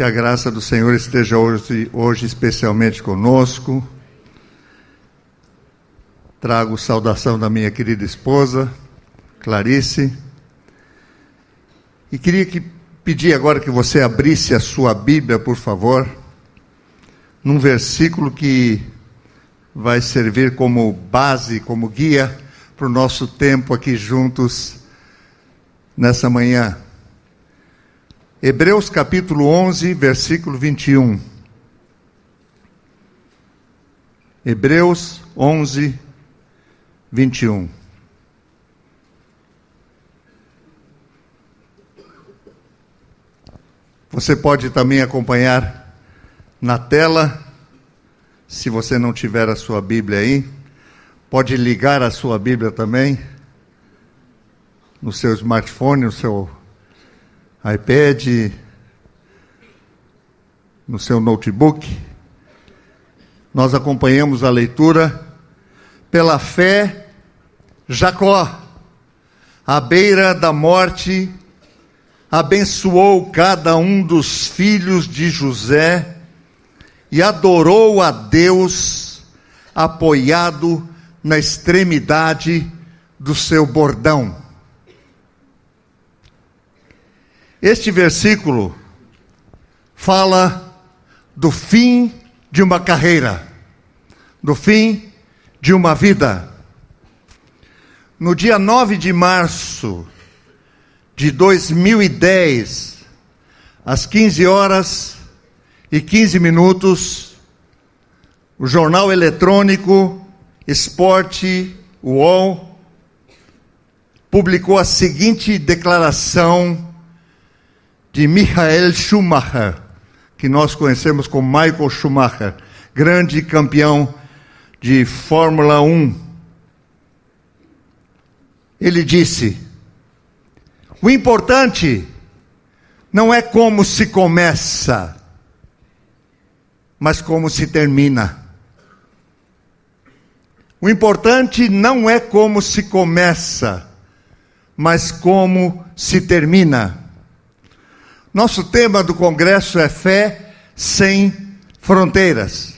Que a graça do Senhor esteja hoje, hoje especialmente conosco. Trago saudação da minha querida esposa, Clarice. E queria que, pedir agora que você abrisse a sua Bíblia, por favor, num versículo que vai servir como base, como guia para o nosso tempo aqui juntos nessa manhã. Hebreus capítulo 11, versículo 21. Hebreus 11, 21. Você pode também acompanhar na tela, se você não tiver a sua Bíblia aí. Pode ligar a sua Bíblia também no seu smartphone, no seu iPad, no seu notebook. Nós acompanhamos a leitura pela fé, Jacó, à beira da morte, abençoou cada um dos filhos de José e adorou a Deus, apoiado na extremidade do seu bordão. Este versículo fala do fim de uma carreira, do fim de uma vida. No dia 9 de março de 2010, às 15 horas e 15 minutos, o jornal eletrônico Esporte UOL publicou a seguinte declaração de Michael Schumacher, que nós conhecemos como Michael Schumacher, grande campeão de Fórmula 1. Ele disse: O importante não é como se começa, mas como se termina. O importante não é como se começa, mas como se termina. Nosso tema do congresso é fé sem fronteiras.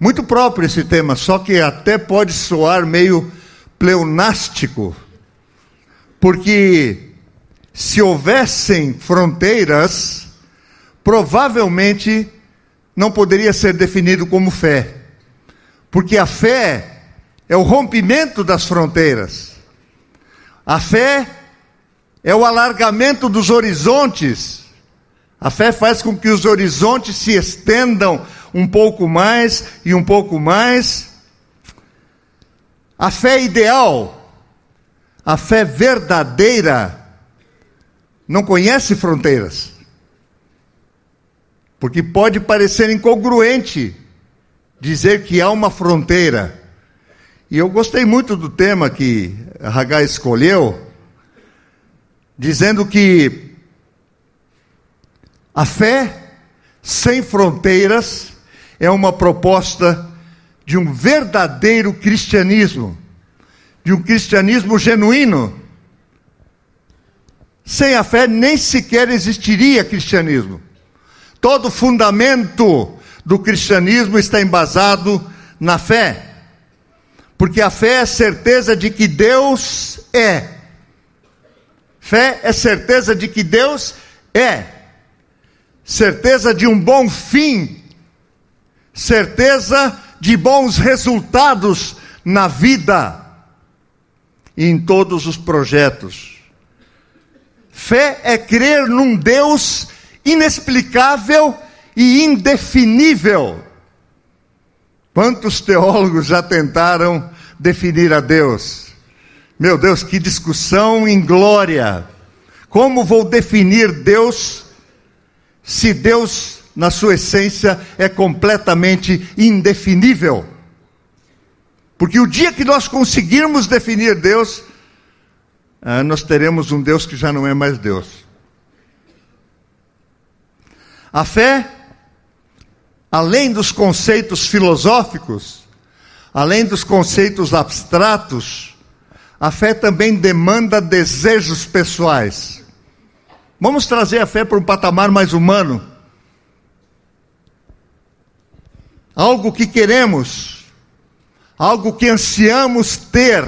Muito próprio esse tema, só que até pode soar meio pleonástico, porque se houvessem fronteiras, provavelmente não poderia ser definido como fé, porque a fé é o rompimento das fronteiras. A fé é o alargamento dos horizontes. A fé faz com que os horizontes se estendam um pouco mais e um pouco mais. A fé ideal, a fé verdadeira, não conhece fronteiras. Porque pode parecer incongruente dizer que há uma fronteira. E eu gostei muito do tema que a Hagai escolheu, dizendo que a fé sem fronteiras é uma proposta de um verdadeiro cristianismo, de um cristianismo genuíno. Sem a fé nem sequer existiria cristianismo. Todo fundamento do cristianismo está embasado na fé. Porque a fé é certeza de que Deus é Fé é certeza de que Deus é, certeza de um bom fim, certeza de bons resultados na vida e em todos os projetos. Fé é crer num Deus inexplicável e indefinível. Quantos teólogos já tentaram definir a Deus? Meu Deus, que discussão em glória! Como vou definir Deus se Deus, na sua essência, é completamente indefinível? Porque o dia que nós conseguirmos definir Deus, ah, nós teremos um Deus que já não é mais Deus. A fé, além dos conceitos filosóficos, além dos conceitos abstratos, a fé também demanda desejos pessoais. Vamos trazer a fé para um patamar mais humano. Algo que queremos, algo que ansiamos ter,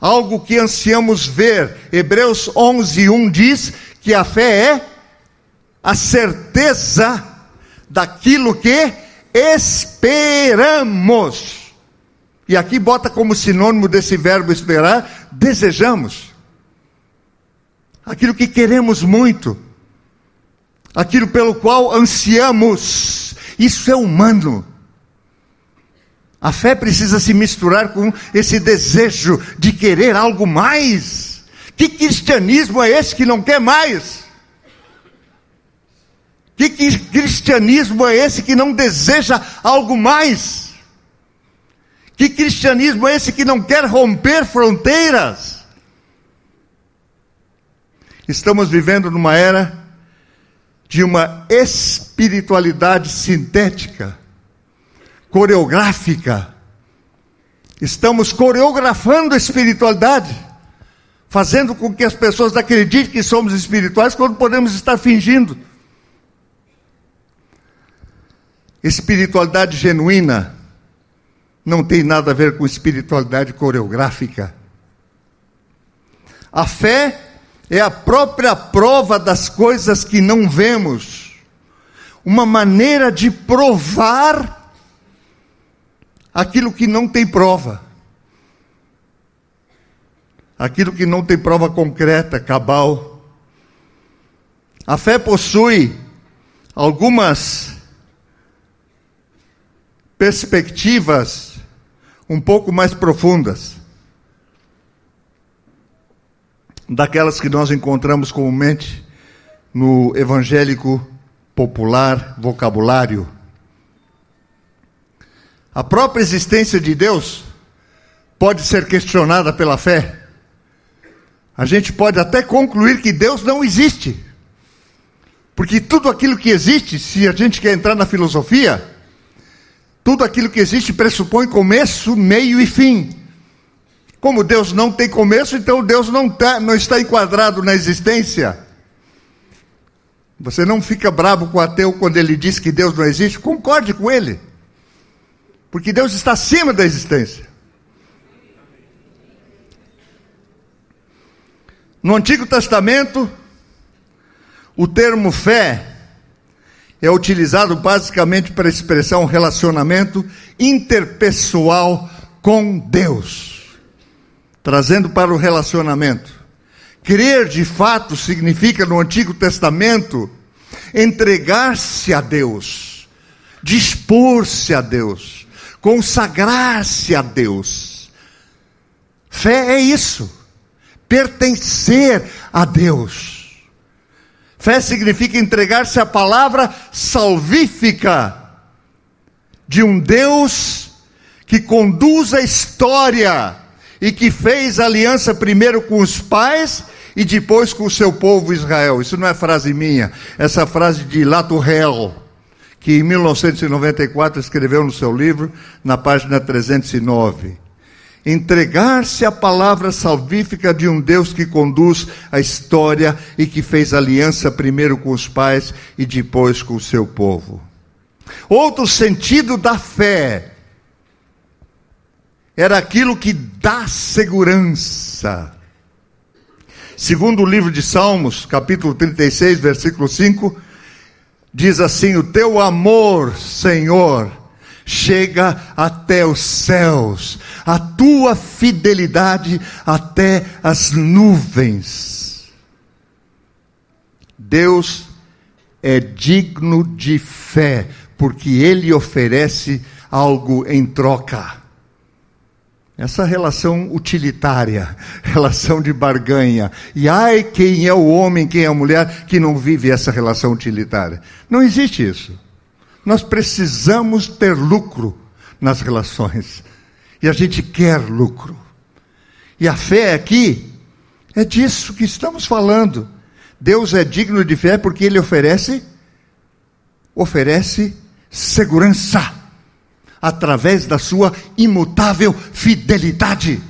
algo que ansiamos ver. Hebreus 11, 1 diz que a fé é a certeza daquilo que esperamos. E aqui bota como sinônimo desse verbo esperar, desejamos. Aquilo que queremos muito. Aquilo pelo qual ansiamos. Isso é humano. A fé precisa se misturar com esse desejo de querer algo mais. Que cristianismo é esse que não quer mais? Que cristianismo é esse que não deseja algo mais? Que cristianismo é esse que não quer romper fronteiras? Estamos vivendo numa era de uma espiritualidade sintética, coreográfica. Estamos coreografando a espiritualidade, fazendo com que as pessoas acreditem que somos espirituais quando podemos estar fingindo. Espiritualidade genuína não tem nada a ver com espiritualidade coreográfica. A fé é a própria prova das coisas que não vemos, uma maneira de provar aquilo que não tem prova, aquilo que não tem prova concreta, cabal. A fé possui algumas perspectivas um pouco mais profundas daquelas que nós encontramos comumente no evangélico popular vocabulário. A própria existência de Deus pode ser questionada pela fé. A gente pode até concluir que Deus não existe. Porque tudo aquilo que existe, se a gente quer entrar na filosofia, tudo aquilo que existe pressupõe começo, meio e fim. Como Deus não tem começo, então Deus não, tá, não está enquadrado na existência. Você não fica bravo com o ateu quando ele diz que Deus não existe, concorde com ele. Porque Deus está acima da existência. No Antigo Testamento, o termo fé é utilizado basicamente para expressar um relacionamento interpessoal com Deus, trazendo para o relacionamento. Crer de fato significa no Antigo Testamento entregar-se a Deus, dispor-se a Deus, consagrar-se a Deus. Fé é isso, pertencer a Deus. Fé significa entregar-se à palavra salvífica de um Deus que conduz a história e que fez aliança primeiro com os pais e depois com o seu povo Israel. Isso não é frase minha, essa frase de Latourelle, que em 1994 escreveu no seu livro, na página 309 entregar-se à palavra salvífica de um Deus que conduz a história e que fez aliança primeiro com os pais e depois com o seu povo. Outro sentido da fé era aquilo que dá segurança. Segundo o livro de Salmos, capítulo 36, versículo 5, diz assim: O teu amor, Senhor, chega até os céus, a tua fidelidade até as nuvens. Deus é digno de fé, porque Ele oferece algo em troca. Essa relação utilitária, relação de barganha. E ai, quem é o homem, quem é a mulher que não vive essa relação utilitária? Não existe isso. Nós precisamos ter lucro nas relações. E a gente quer lucro. E a fé aqui é disso que estamos falando. Deus é digno de fé porque ele oferece oferece segurança através da sua imutável fidelidade.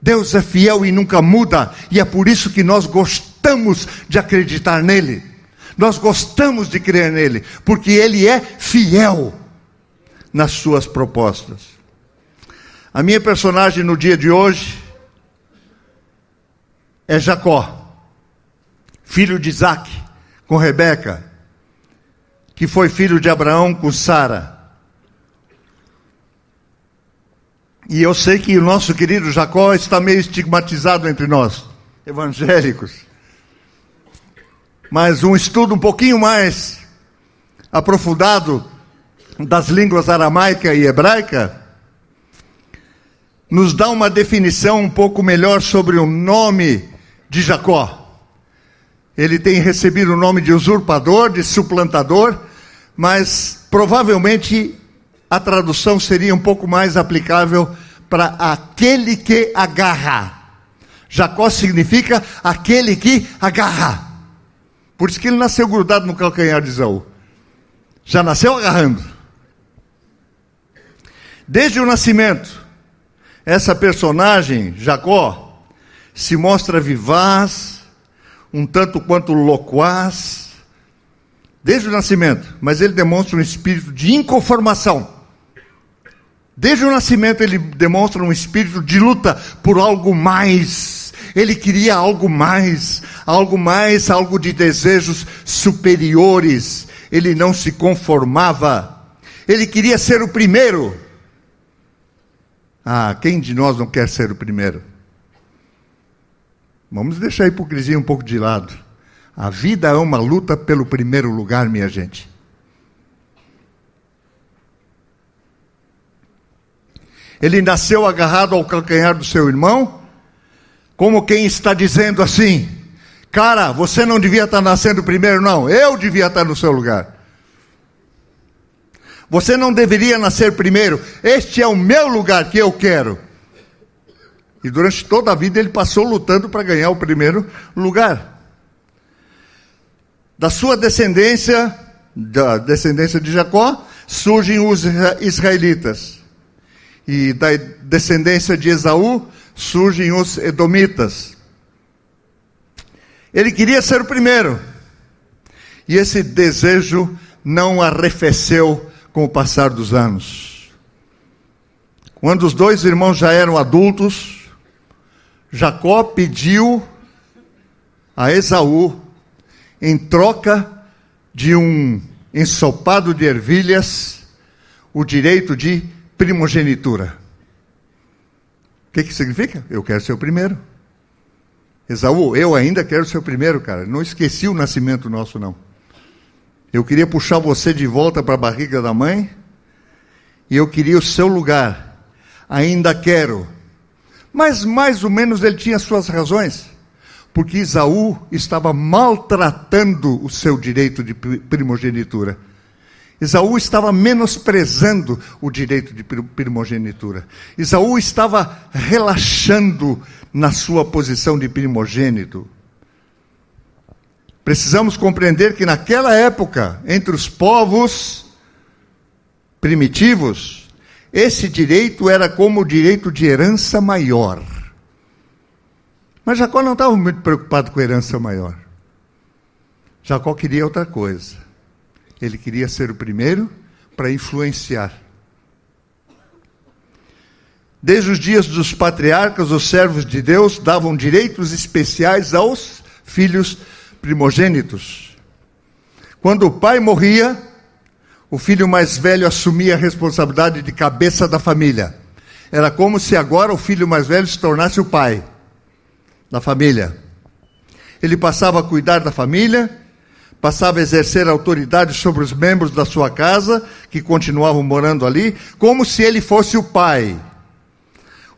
Deus é fiel e nunca muda, e é por isso que nós gostamos de acreditar nele. Nós gostamos de crer nele, porque ele é fiel nas suas propostas. A minha personagem no dia de hoje é Jacó, filho de Isaac com Rebeca, que foi filho de Abraão com Sara. E eu sei que o nosso querido Jacó está meio estigmatizado entre nós, evangélicos. Mas um estudo um pouquinho mais aprofundado das línguas aramaica e hebraica nos dá uma definição um pouco melhor sobre o nome de Jacó. Ele tem recebido o nome de usurpador, de suplantador, mas provavelmente a tradução seria um pouco mais aplicável para aquele que agarra. Jacó significa aquele que agarra. Por isso que ele nasceu grudado no calcanhar de Isaú. Já nasceu agarrando. Desde o nascimento, essa personagem, Jacó, se mostra vivaz, um tanto quanto loquaz, desde o nascimento, mas ele demonstra um espírito de inconformação. Desde o nascimento ele demonstra um espírito de luta por algo mais. Ele queria algo mais, algo mais, algo de desejos superiores. Ele não se conformava. Ele queria ser o primeiro. Ah, quem de nós não quer ser o primeiro? Vamos deixar a hipocrisia um pouco de lado. A vida é uma luta pelo primeiro lugar, minha gente. Ele nasceu agarrado ao calcanhar do seu irmão, como quem está dizendo assim: Cara, você não devia estar nascendo primeiro, não, eu devia estar no seu lugar. Você não deveria nascer primeiro, este é o meu lugar que eu quero. E durante toda a vida ele passou lutando para ganhar o primeiro lugar. Da sua descendência, da descendência de Jacó, surgem os israelitas. E da descendência de Esaú surgem os edomitas. Ele queria ser o primeiro. E esse desejo não arrefeceu com o passar dos anos. Quando os dois irmãos já eram adultos, Jacó pediu a Esaú, em troca de um ensopado de ervilhas, o direito de primogenitura. O que, que significa? Eu quero ser o primeiro. Esaú, eu ainda quero ser o primeiro, cara. Não esqueci o nascimento nosso, não. Eu queria puxar você de volta para a barriga da mãe, e eu queria o seu lugar. Ainda quero. Mas mais ou menos ele tinha suas razões, porque Isaú estava maltratando o seu direito de primogenitura. Isaú estava menosprezando o direito de primogenitura. Isaú estava relaxando na sua posição de primogênito. Precisamos compreender que naquela época, entre os povos primitivos, esse direito era como o direito de herança maior. Mas Jacó não estava muito preocupado com herança maior. Jacó queria outra coisa. Ele queria ser o primeiro para influenciar. Desde os dias dos patriarcas, os servos de Deus davam direitos especiais aos filhos primogênitos. Quando o pai morria, o filho mais velho assumia a responsabilidade de cabeça da família. Era como se agora o filho mais velho se tornasse o pai da família. Ele passava a cuidar da família, passava a exercer autoridade sobre os membros da sua casa, que continuavam morando ali, como se ele fosse o pai.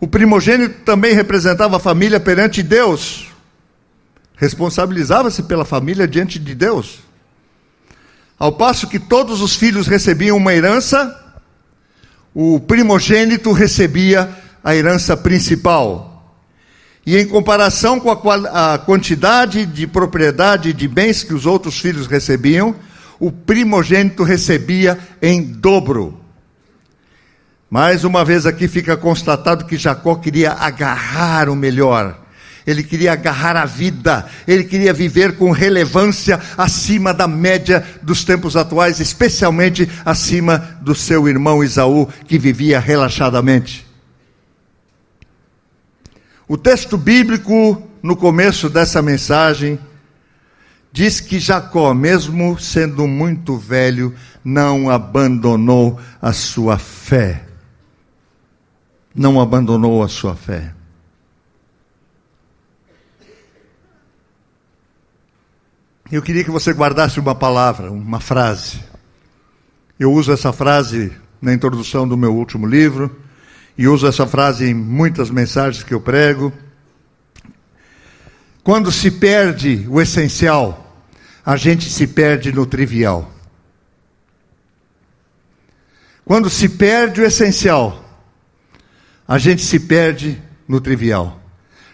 O primogênito também representava a família perante Deus. Responsabilizava-se pela família diante de Deus. Ao passo que todos os filhos recebiam uma herança, o primogênito recebia a herança principal. E em comparação com a, a quantidade de propriedade de bens que os outros filhos recebiam, o primogênito recebia em dobro. Mais uma vez aqui fica constatado que Jacó queria agarrar o melhor. ele queria agarrar a vida, ele queria viver com relevância acima da média dos tempos atuais, especialmente acima do seu irmão Isaú, que vivia relaxadamente. O texto bíblico, no começo dessa mensagem, diz que Jacó, mesmo sendo muito velho, não abandonou a sua fé. Não abandonou a sua fé. Eu queria que você guardasse uma palavra, uma frase. Eu uso essa frase na introdução do meu último livro e uso essa frase em muitas mensagens que eu prego. Quando se perde o essencial, a gente se perde no trivial. Quando se perde o essencial, a gente se perde no trivial.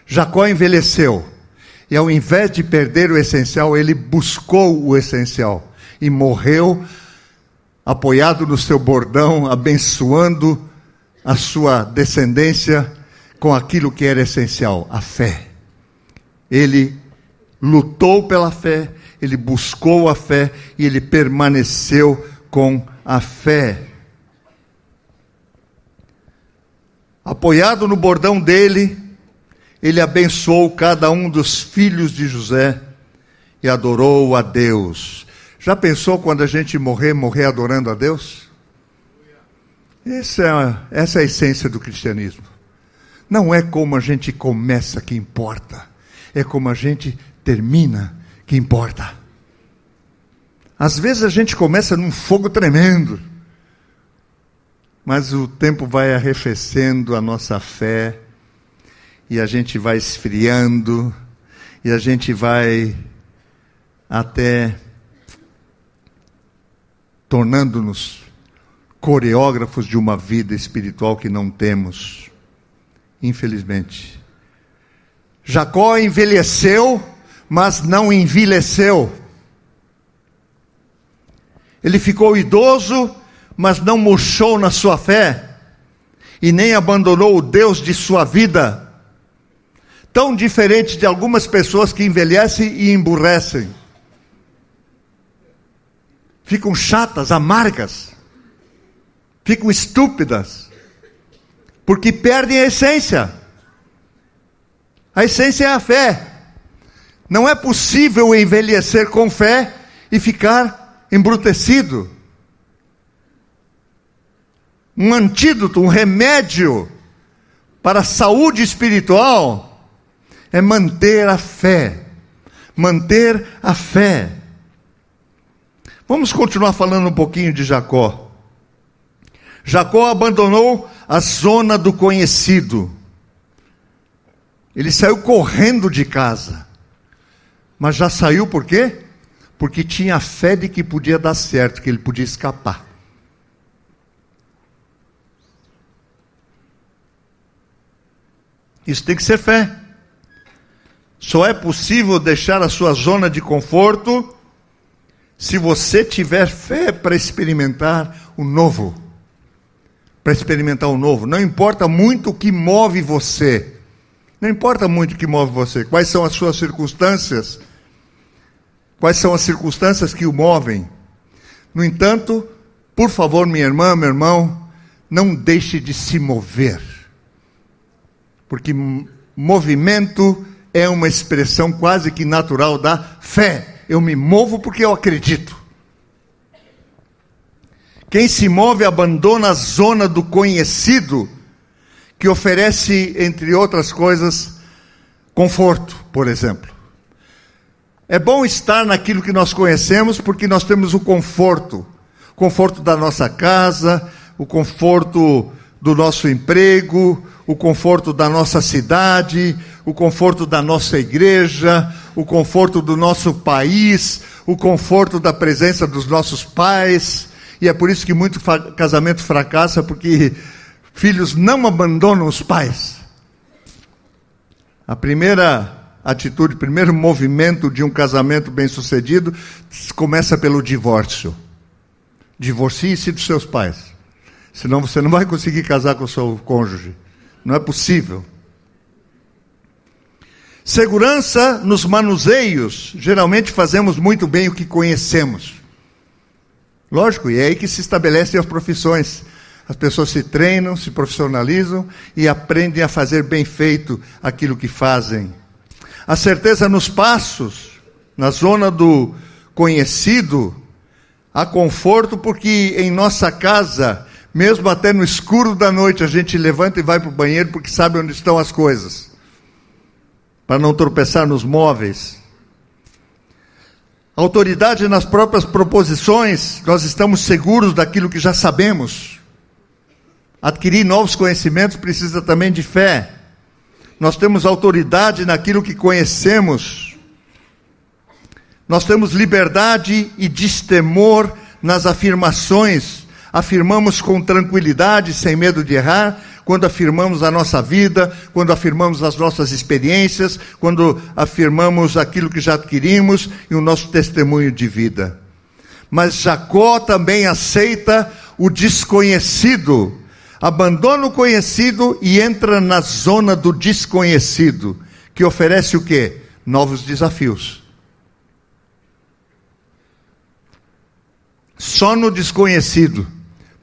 Jacó envelheceu e ao invés de perder o essencial, ele buscou o essencial e morreu apoiado no seu bordão, abençoando a sua descendência com aquilo que era essencial, a fé. Ele lutou pela fé, ele buscou a fé e ele permaneceu com a fé. Apoiado no bordão dele, ele abençoou cada um dos filhos de José e adorou a Deus. Já pensou quando a gente morrer, morrer adorando a Deus? Essa é, essa é a essência do cristianismo. Não é como a gente começa que importa, é como a gente termina que importa. Às vezes a gente começa num fogo tremendo, mas o tempo vai arrefecendo a nossa fé, e a gente vai esfriando, e a gente vai até tornando-nos coreógrafos de uma vida espiritual que não temos, infelizmente. Jacó envelheceu, mas não envelheceu. Ele ficou idoso, mas não murchou na sua fé, e nem abandonou o Deus de sua vida tão diferente de algumas pessoas que envelhecem e emburrecem. Ficam chatas, amargas, ficam estúpidas, porque perdem a essência. A essência é a fé. Não é possível envelhecer com fé e ficar embrutecido. Um antídoto, um remédio para a saúde espiritual é manter a fé. Manter a fé. Vamos continuar falando um pouquinho de Jacó. Jacó abandonou a zona do conhecido. Ele saiu correndo de casa. Mas já saiu por quê? Porque tinha fé de que podia dar certo, que ele podia escapar. Isso tem que ser fé. Só é possível deixar a sua zona de conforto se você tiver fé para experimentar o novo. Para experimentar o novo. Não importa muito o que move você. Não importa muito o que move você. Quais são as suas circunstâncias? Quais são as circunstâncias que o movem? No entanto, por favor, minha irmã, meu irmão, não deixe de se mover. Porque movimento é uma expressão quase que natural da fé. Eu me movo porque eu acredito. Quem se move abandona a zona do conhecido, que oferece, entre outras coisas, conforto, por exemplo. É bom estar naquilo que nós conhecemos porque nós temos o conforto conforto da nossa casa, o conforto do nosso emprego, o conforto da nossa cidade, o conforto da nossa igreja, o conforto do nosso país, o conforto da presença dos nossos pais. E é por isso que muito casamento fracassa, porque filhos não abandonam os pais. A primeira atitude, o primeiro movimento de um casamento bem-sucedido começa pelo divórcio. Divorcie-se dos seus pais. Senão você não vai conseguir casar com o seu cônjuge. Não é possível. Segurança nos manuseios. Geralmente fazemos muito bem o que conhecemos. Lógico, e é aí que se estabelecem as profissões. As pessoas se treinam, se profissionalizam e aprendem a fazer bem feito aquilo que fazem. A certeza nos passos, na zona do conhecido, há conforto porque em nossa casa, mesmo até no escuro da noite, a gente levanta e vai para o banheiro porque sabe onde estão as coisas, para não tropeçar nos móveis. Autoridade nas próprias proposições, nós estamos seguros daquilo que já sabemos. Adquirir novos conhecimentos precisa também de fé. Nós temos autoridade naquilo que conhecemos. Nós temos liberdade e destemor nas afirmações. Afirmamos com tranquilidade, sem medo de errar, quando afirmamos a nossa vida, quando afirmamos as nossas experiências, quando afirmamos aquilo que já adquirimos e o nosso testemunho de vida. Mas Jacó também aceita o desconhecido abandona o conhecido e entra na zona do desconhecido, que oferece o quê? Novos desafios. Só no desconhecido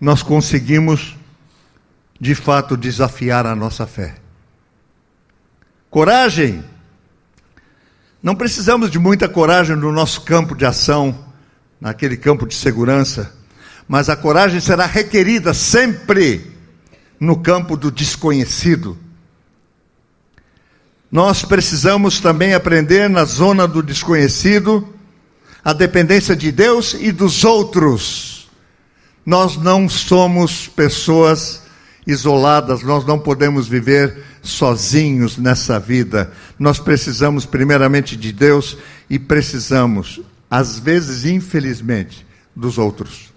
nós conseguimos, de fato, desafiar a nossa fé. Coragem. Não precisamos de muita coragem no nosso campo de ação, naquele campo de segurança, mas a coragem será requerida sempre no campo do desconhecido. Nós precisamos também aprender na zona do desconhecido a dependência de Deus e dos outros. Nós não somos pessoas isoladas, nós não podemos viver sozinhos nessa vida. Nós precisamos primeiramente de Deus e precisamos, às vezes, infelizmente, dos outros.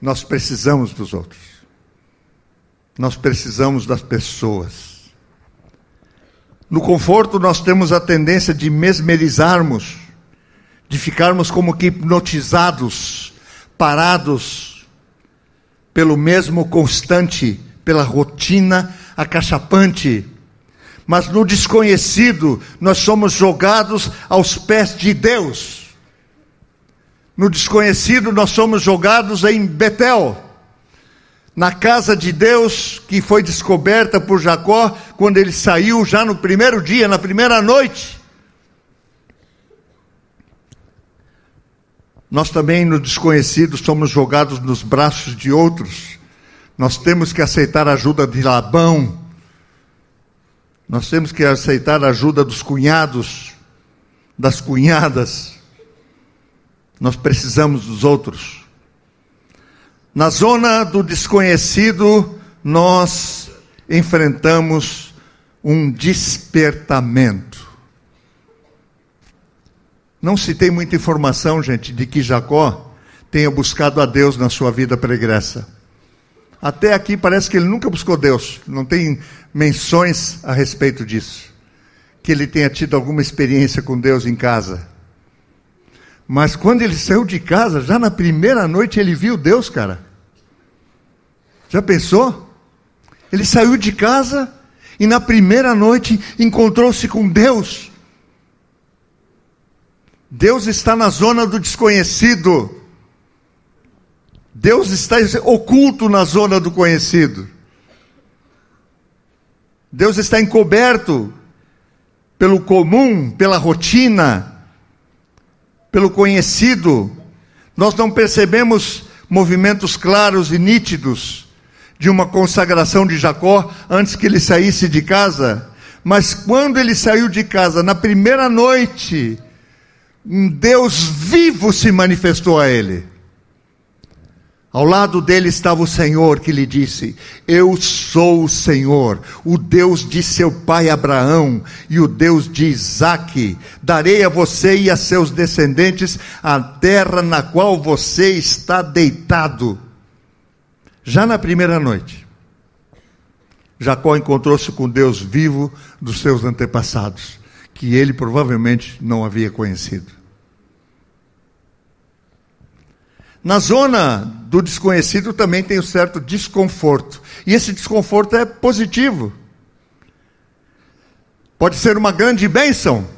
Nós precisamos dos outros. Nós precisamos das pessoas. No conforto, nós temos a tendência de mesmerizarmos, de ficarmos como que hipnotizados, parados pelo mesmo constante, pela rotina acachapante. Mas no desconhecido, nós somos jogados aos pés de Deus. No desconhecido, nós somos jogados em Betel na casa de Deus que foi descoberta por Jacó quando ele saiu já no primeiro dia, na primeira noite. Nós também, no desconhecido, somos jogados nos braços de outros. Nós temos que aceitar a ajuda de Labão. Nós temos que aceitar a ajuda dos cunhados, das cunhadas. Nós precisamos dos outros. Na zona do desconhecido, nós enfrentamos um despertamento. Não se tem muita informação, gente, de que Jacó tenha buscado a Deus na sua vida pregressa. Até aqui parece que ele nunca buscou Deus, não tem menções a respeito disso. Que ele tenha tido alguma experiência com Deus em casa. Mas quando ele saiu de casa, já na primeira noite ele viu Deus, cara. Já pensou? Ele saiu de casa e na primeira noite encontrou-se com Deus. Deus está na zona do desconhecido. Deus está oculto na zona do conhecido. Deus está encoberto pelo comum, pela rotina pelo conhecido, nós não percebemos movimentos claros e nítidos de uma consagração de Jacó antes que ele saísse de casa. Mas quando ele saiu de casa, na primeira noite, um Deus vivo se manifestou a ele. Ao lado dele estava o Senhor que lhe disse: Eu sou o Senhor, o Deus de seu pai Abraão e o Deus de Isaque. Darei a você e a seus descendentes a terra na qual você está deitado. Já na primeira noite, Jacó encontrou-se com Deus vivo dos seus antepassados, que ele provavelmente não havia conhecido. Na zona do desconhecido também tem um certo desconforto. E esse desconforto é positivo. Pode ser uma grande bênção.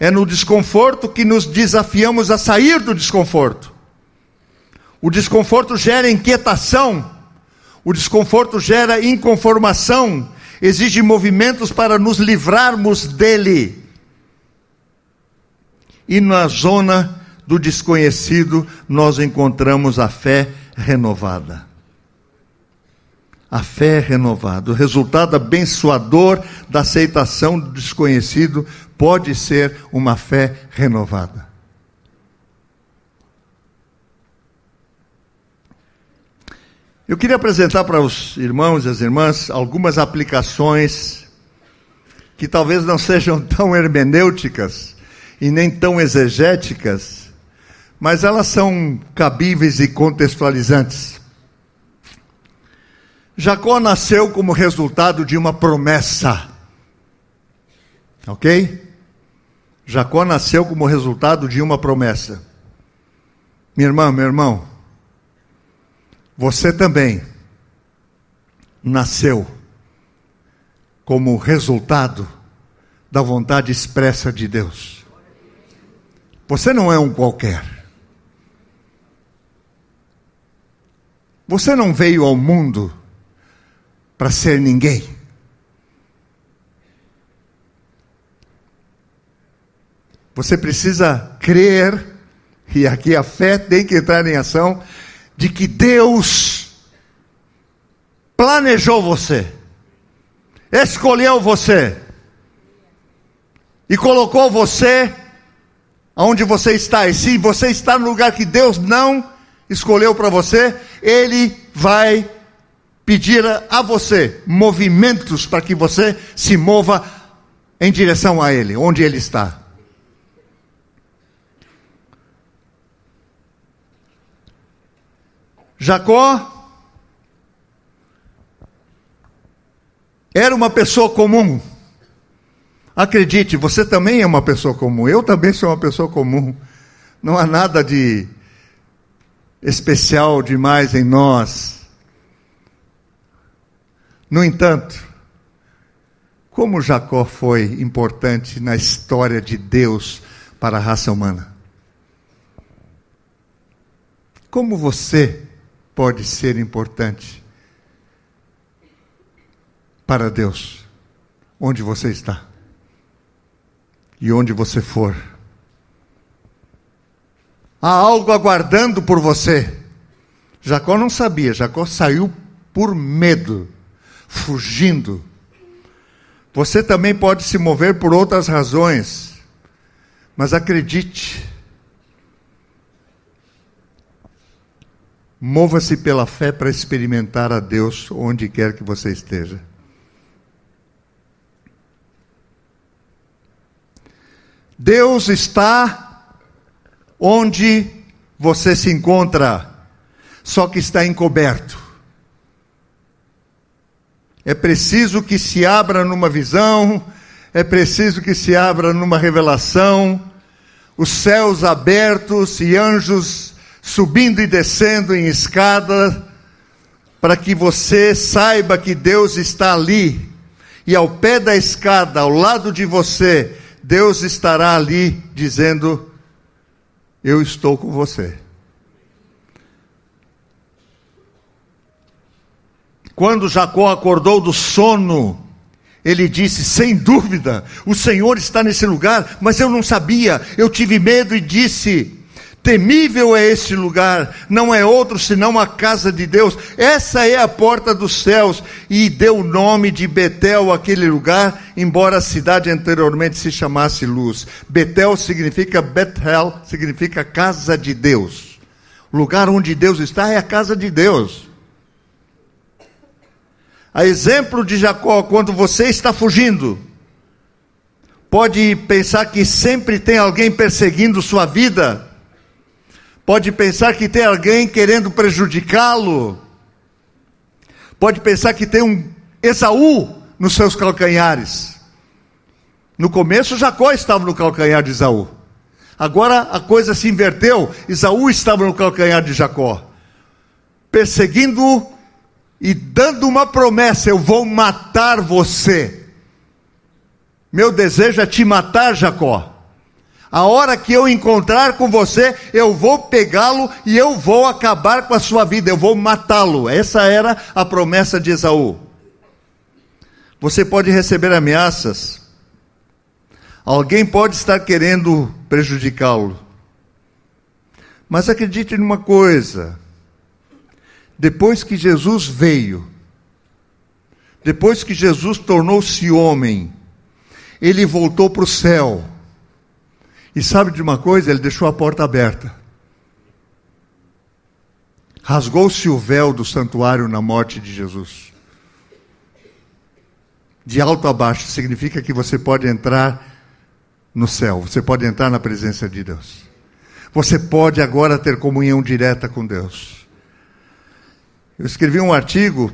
É no desconforto que nos desafiamos a sair do desconforto. O desconforto gera inquietação, o desconforto gera inconformação, exige movimentos para nos livrarmos dele. E na zona do desconhecido, nós encontramos a fé renovada. A fé renovada. O resultado abençoador da aceitação do desconhecido pode ser uma fé renovada. Eu queria apresentar para os irmãos e as irmãs algumas aplicações que talvez não sejam tão hermenêuticas e nem tão exegéticas, mas elas são cabíveis e contextualizantes. Jacó nasceu como resultado de uma promessa. Ok? Jacó nasceu como resultado de uma promessa. Minha irmã, meu irmão, você também nasceu como resultado da vontade expressa de Deus. Você não é um qualquer. Você não veio ao mundo para ser ninguém. Você precisa crer, e aqui a fé tem que entrar em ação de que Deus planejou você, escolheu você e colocou você onde você está. E se você está no lugar que Deus não escolheu para você, Ele vai pedir a você movimentos para que você se mova em direção a Ele, onde Ele está. Jacó era uma pessoa comum. Acredite, você também é uma pessoa comum. Eu também sou uma pessoa comum. Não há nada de especial demais em nós. No entanto, como Jacó foi importante na história de Deus para a raça humana? Como você pode ser importante para Deus, onde você está e onde você for. Há algo aguardando por você. Jacó não sabia, Jacó saiu por medo, fugindo. Você também pode se mover por outras razões, mas acredite, Mova-se pela fé para experimentar a Deus onde quer que você esteja. Deus está onde você se encontra, só que está encoberto. É preciso que se abra numa visão, é preciso que se abra numa revelação, os céus abertos e anjos subindo e descendo em escada, para que você saiba que Deus está ali, e ao pé da escada, ao lado de você, Deus estará ali dizendo: Eu estou com você. Quando Jacó acordou do sono, ele disse: Sem dúvida, o Senhor está nesse lugar, mas eu não sabia, eu tive medo e disse: Temível é este lugar, não é outro senão a casa de Deus. Essa é a porta dos céus. E deu o nome de Betel àquele lugar, embora a cidade anteriormente se chamasse Luz. Betel significa Bethel, significa casa de Deus. O lugar onde Deus está é a casa de Deus. A exemplo de Jacó, quando você está fugindo, pode pensar que sempre tem alguém perseguindo sua vida Pode pensar que tem alguém querendo prejudicá-lo. Pode pensar que tem um Esaú nos seus calcanhares. No começo, Jacó estava no calcanhar de Esaú. Agora a coisa se inverteu. Esaú estava no calcanhar de Jacó, perseguindo-o e dando uma promessa: Eu vou matar você. Meu desejo é te matar, Jacó. A hora que eu encontrar com você, eu vou pegá-lo e eu vou acabar com a sua vida, eu vou matá-lo. Essa era a promessa de Esaú. Você pode receber ameaças, alguém pode estar querendo prejudicá-lo. Mas acredite numa coisa: depois que Jesus veio, depois que Jesus tornou-se homem, ele voltou para o céu e sabe de uma coisa? Ele deixou a porta aberta. Rasgou-se o véu do santuário na morte de Jesus. De alto a baixo significa que você pode entrar no céu, você pode entrar na presença de Deus. Você pode agora ter comunhão direta com Deus. Eu escrevi um artigo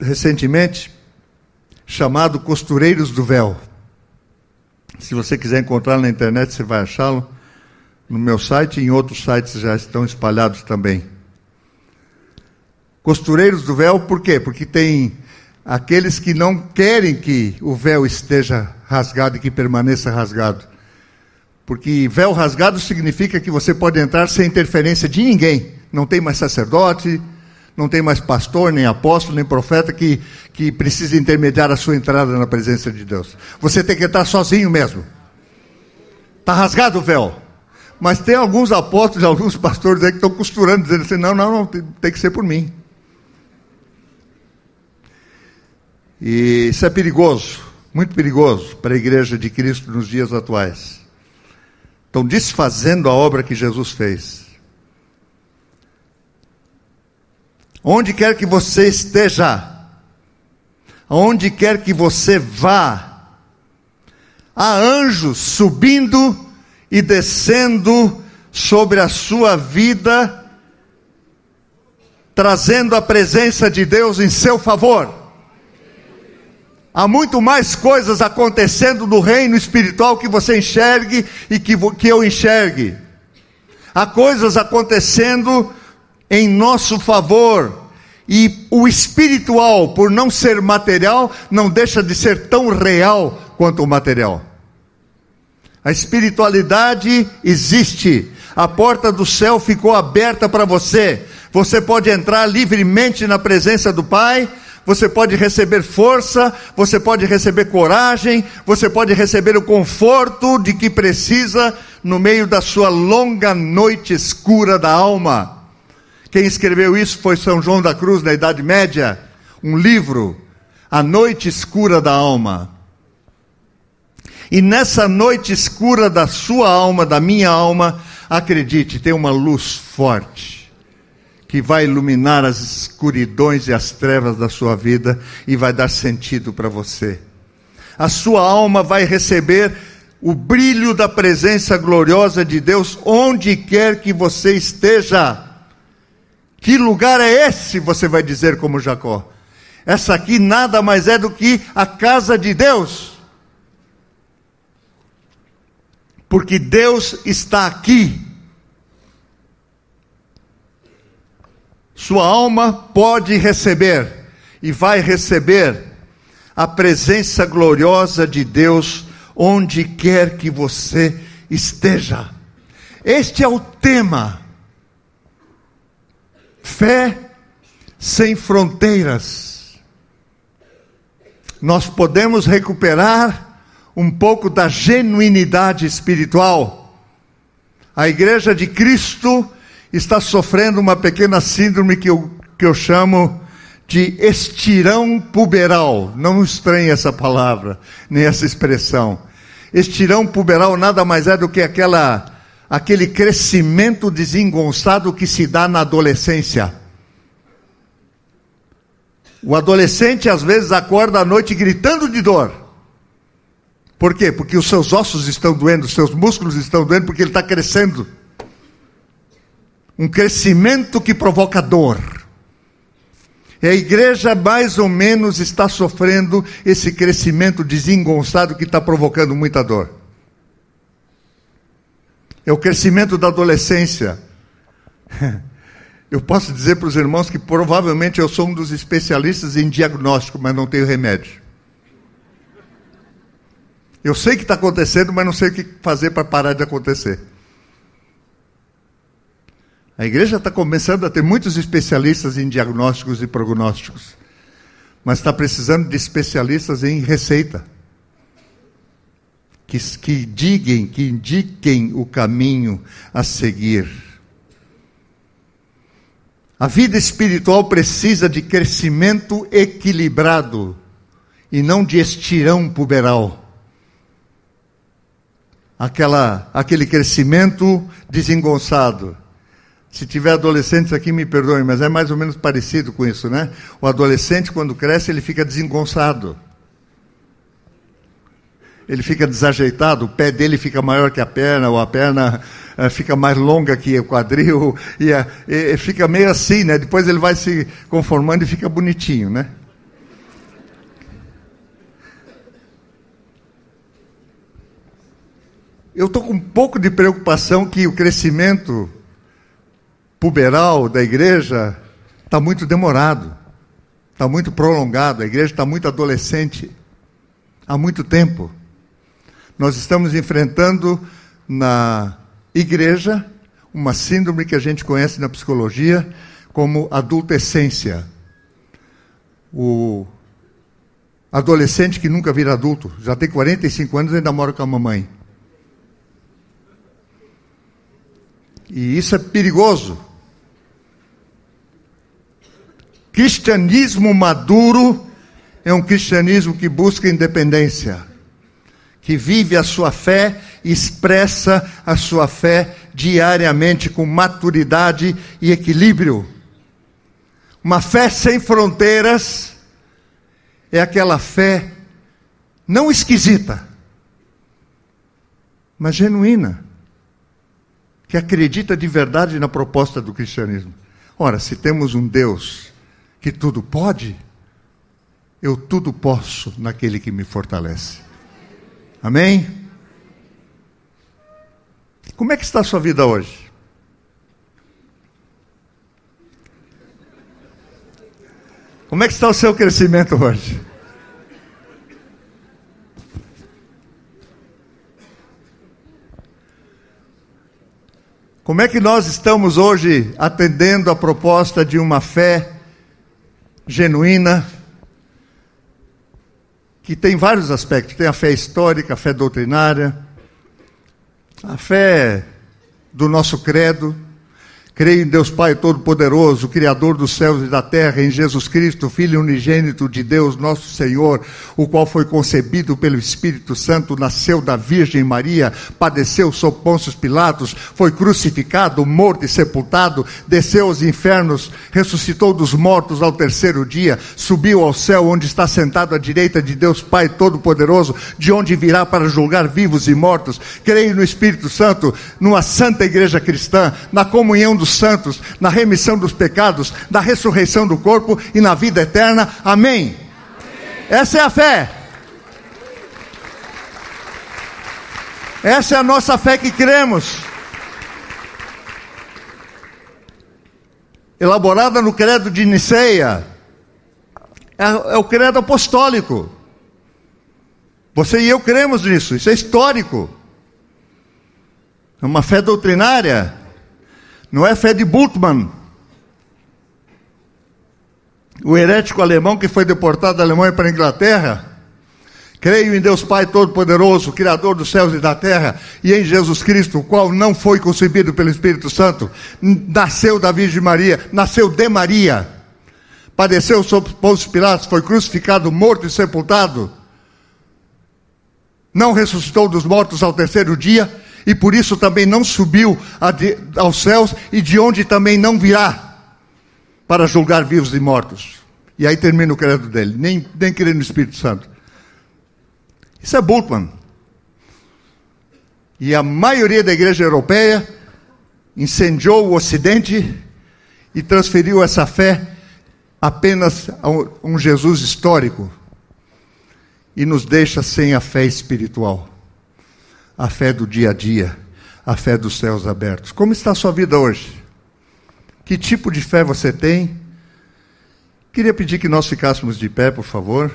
recentemente chamado Costureiros do Véu. Se você quiser encontrar na internet, você vai achá-lo. No meu site e em outros sites já estão espalhados também. Costureiros do véu, por quê? Porque tem aqueles que não querem que o véu esteja rasgado e que permaneça rasgado. Porque véu rasgado significa que você pode entrar sem interferência de ninguém. Não tem mais sacerdote, não tem mais pastor, nem apóstolo, nem profeta que, que precisa intermediar a sua entrada na presença de Deus. Você tem que entrar sozinho mesmo. Está rasgado o véu. Mas tem alguns apóstolos, alguns pastores aí que estão costurando, dizendo assim: não, não, não, tem, tem que ser por mim. E isso é perigoso, muito perigoso para a igreja de Cristo nos dias atuais. Estão desfazendo a obra que Jesus fez. Onde quer que você esteja, onde quer que você vá, há anjos subindo e descendo sobre a sua vida, trazendo a presença de Deus em seu favor. Há muito mais coisas acontecendo no reino espiritual que você enxergue e que, que eu enxergue. Há coisas acontecendo em nosso favor. E o espiritual, por não ser material, não deixa de ser tão real quanto o material. A espiritualidade existe. A porta do céu ficou aberta para você. Você pode entrar livremente na presença do Pai. Você pode receber força, você pode receber coragem, você pode receber o conforto de que precisa no meio da sua longa noite escura da alma. Quem escreveu isso foi São João da Cruz, na Idade Média, um livro, A Noite Escura da Alma. E nessa noite escura da sua alma, da minha alma, acredite, tem uma luz forte que vai iluminar as escuridões e as trevas da sua vida e vai dar sentido para você. A sua alma vai receber o brilho da presença gloriosa de Deus onde quer que você esteja. Que lugar é esse? Você vai dizer como Jacó. Essa aqui nada mais é do que a casa de Deus. Porque Deus está aqui. Sua alma pode receber e vai receber a presença gloriosa de Deus onde quer que você esteja. Este é o tema Fé sem fronteiras. Nós podemos recuperar um pouco da genuinidade espiritual. A igreja de Cristo está sofrendo uma pequena síndrome que eu, que eu chamo de estirão puberal. Não estranhe essa palavra, nem essa expressão. Estirão puberal nada mais é do que aquela aquele crescimento desengonçado que se dá na adolescência. O adolescente às vezes acorda à noite gritando de dor. Por quê? Porque os seus ossos estão doendo, os seus músculos estão doendo, porque ele está crescendo. Um crescimento que provoca dor. E a igreja mais ou menos está sofrendo esse crescimento desengonçado que está provocando muita dor é o crescimento da adolescência. Eu posso dizer para os irmãos que provavelmente eu sou um dos especialistas em diagnóstico, mas não tenho remédio. Eu sei que está acontecendo, mas não sei o que fazer para parar de acontecer. A igreja está começando a ter muitos especialistas em diagnósticos e prognósticos, mas está precisando de especialistas em receita. Que, que digam, que indiquem o caminho a seguir. A vida espiritual precisa de crescimento equilibrado e não de estirão puberal. Aquela, aquele crescimento desengonçado se tiver adolescentes aqui, me perdoem, mas é mais ou menos parecido com isso, né? O adolescente, quando cresce, ele fica desengonçado. Ele fica desajeitado, o pé dele fica maior que a perna, ou a perna uh, fica mais longa que o quadril, e, uh, e, fica meio assim, né? Depois ele vai se conformando e fica bonitinho, né? Eu estou com um pouco de preocupação que o crescimento puberal da igreja está muito demorado, está muito prolongado, a igreja está muito adolescente há muito tempo. Nós estamos enfrentando na igreja uma síndrome que a gente conhece na psicologia como adultescência. O adolescente que nunca vira adulto, já tem 45 anos e ainda mora com a mamãe. E isso é perigoso, Cristianismo maduro é um cristianismo que busca independência, que vive a sua fé expressa a sua fé diariamente com maturidade e equilíbrio. Uma fé sem fronteiras é aquela fé não esquisita, mas genuína, que acredita de verdade na proposta do cristianismo. Ora, se temos um Deus que tudo pode, eu tudo posso naquele que me fortalece. Amém? Como é que está a sua vida hoje? Como é que está o seu crescimento hoje? Como é que nós estamos hoje atendendo a proposta de uma fé genuína, que tem vários aspectos. Tem a fé histórica, a fé doutrinária, a fé do nosso credo, Creio em Deus Pai Todo-Poderoso, Criador dos céus e da terra, em Jesus Cristo, Filho unigênito de Deus, nosso Senhor, o qual foi concebido pelo Espírito Santo, nasceu da Virgem Maria, padeceu sob Pôncio Pilatos, foi crucificado, morto e sepultado, desceu aos infernos, ressuscitou dos mortos ao terceiro dia, subiu ao céu, onde está sentado à direita de Deus Pai Todo-Poderoso, de onde virá para julgar vivos e mortos. Creio no Espírito Santo, numa santa igreja cristã, na comunhão dos dos santos, na remissão dos pecados, na ressurreição do corpo e na vida eterna. Amém. Amém. Essa é a fé. Essa é a nossa fé que cremos. Elaborada no credo de Niceia. É, é o credo apostólico. Você e eu cremos nisso, isso é histórico. É uma fé doutrinária não é fé de Bultmann, o herético alemão que foi deportado da Alemanha para a Inglaterra. Creio em Deus Pai Todo-Poderoso, Criador dos céus e da terra, e em Jesus Cristo, o qual não foi concebido pelo Espírito Santo, nasceu da Virgem Maria, nasceu de Maria, padeceu sob Pôncio Pilatos, foi crucificado, morto e sepultado, não ressuscitou dos mortos ao terceiro dia, e por isso também não subiu aos céus, e de onde também não virá para julgar vivos e mortos. E aí termina o credo dele, nem, nem querer no Espírito Santo. Isso é Bultmann. E a maioria da igreja europeia incendiou o Ocidente e transferiu essa fé apenas a um Jesus histórico e nos deixa sem a fé espiritual a fé do dia a dia, a fé dos céus abertos. Como está a sua vida hoje? Que tipo de fé você tem? Queria pedir que nós ficássemos de pé, por favor.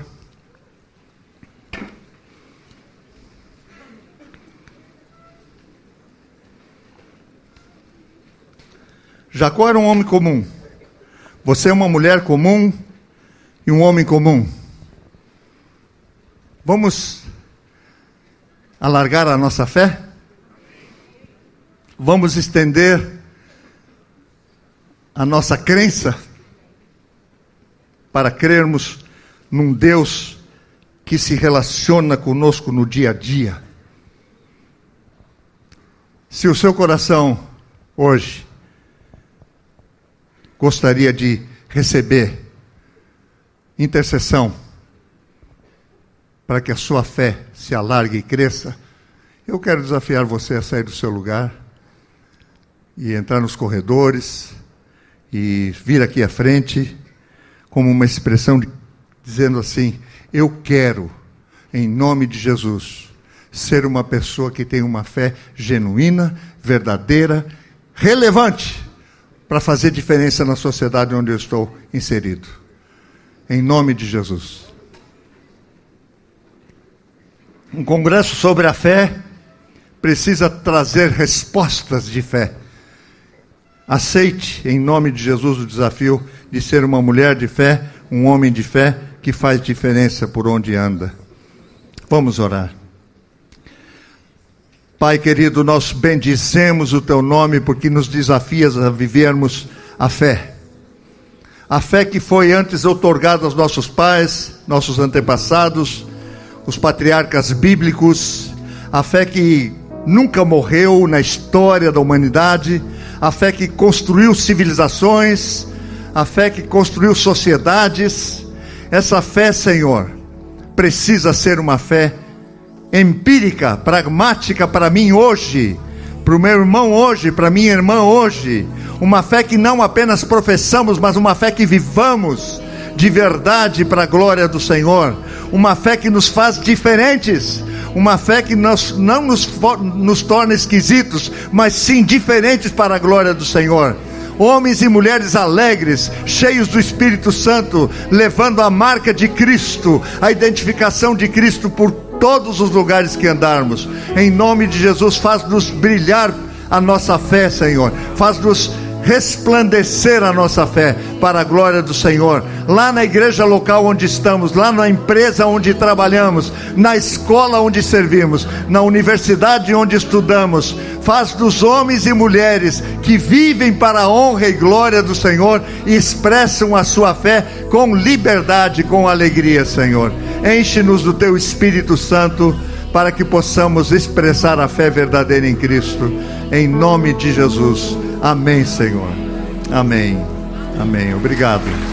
Jacó era um homem comum. Você é uma mulher comum e um homem comum. Vamos alargar a nossa fé? Vamos estender a nossa crença para crermos num Deus que se relaciona conosco no dia a dia. Se o seu coração hoje gostaria de receber intercessão para que a sua fé se alargue e cresça, eu quero desafiar você a sair do seu lugar e entrar nos corredores e vir aqui à frente como uma expressão de, dizendo assim: Eu quero, em nome de Jesus, ser uma pessoa que tem uma fé genuína, verdadeira, relevante para fazer diferença na sociedade onde eu estou inserido. Em nome de Jesus. Um congresso sobre a fé precisa trazer respostas de fé. Aceite, em nome de Jesus, o desafio de ser uma mulher de fé, um homem de fé que faz diferença por onde anda. Vamos orar. Pai querido, nós bendizemos o teu nome porque nos desafias a vivermos a fé. A fé que foi antes outorgada aos nossos pais, nossos antepassados, os patriarcas bíblicos, a fé que nunca morreu na história da humanidade, a fé que construiu civilizações, a fé que construiu sociedades. Essa fé, Senhor, precisa ser uma fé empírica, pragmática para mim hoje, para o meu irmão hoje, para minha irmã hoje. Uma fé que não apenas professamos, mas uma fé que vivamos de verdade para a glória do Senhor. Uma fé que nos faz diferentes. Uma fé que nós, não nos, nos torna esquisitos, mas sim diferentes para a glória do Senhor homens e mulheres alegres, cheios do Espírito Santo, levando a marca de Cristo, a identificação de Cristo por todos os lugares que andarmos. Em nome de Jesus, faz-nos brilhar a nossa fé, Senhor. Faz-nos resplandecer a nossa fé para a glória do Senhor. Lá na igreja local onde estamos, lá na empresa onde trabalhamos, na escola onde servimos, na universidade onde estudamos, faz dos homens e mulheres que vivem para a honra e glória do Senhor e expressam a sua fé com liberdade, com alegria, Senhor. Enche-nos do teu Espírito Santo para que possamos expressar a fé verdadeira em Cristo, em nome de Jesus. Amém, Senhor. Amém. Amém. Obrigado.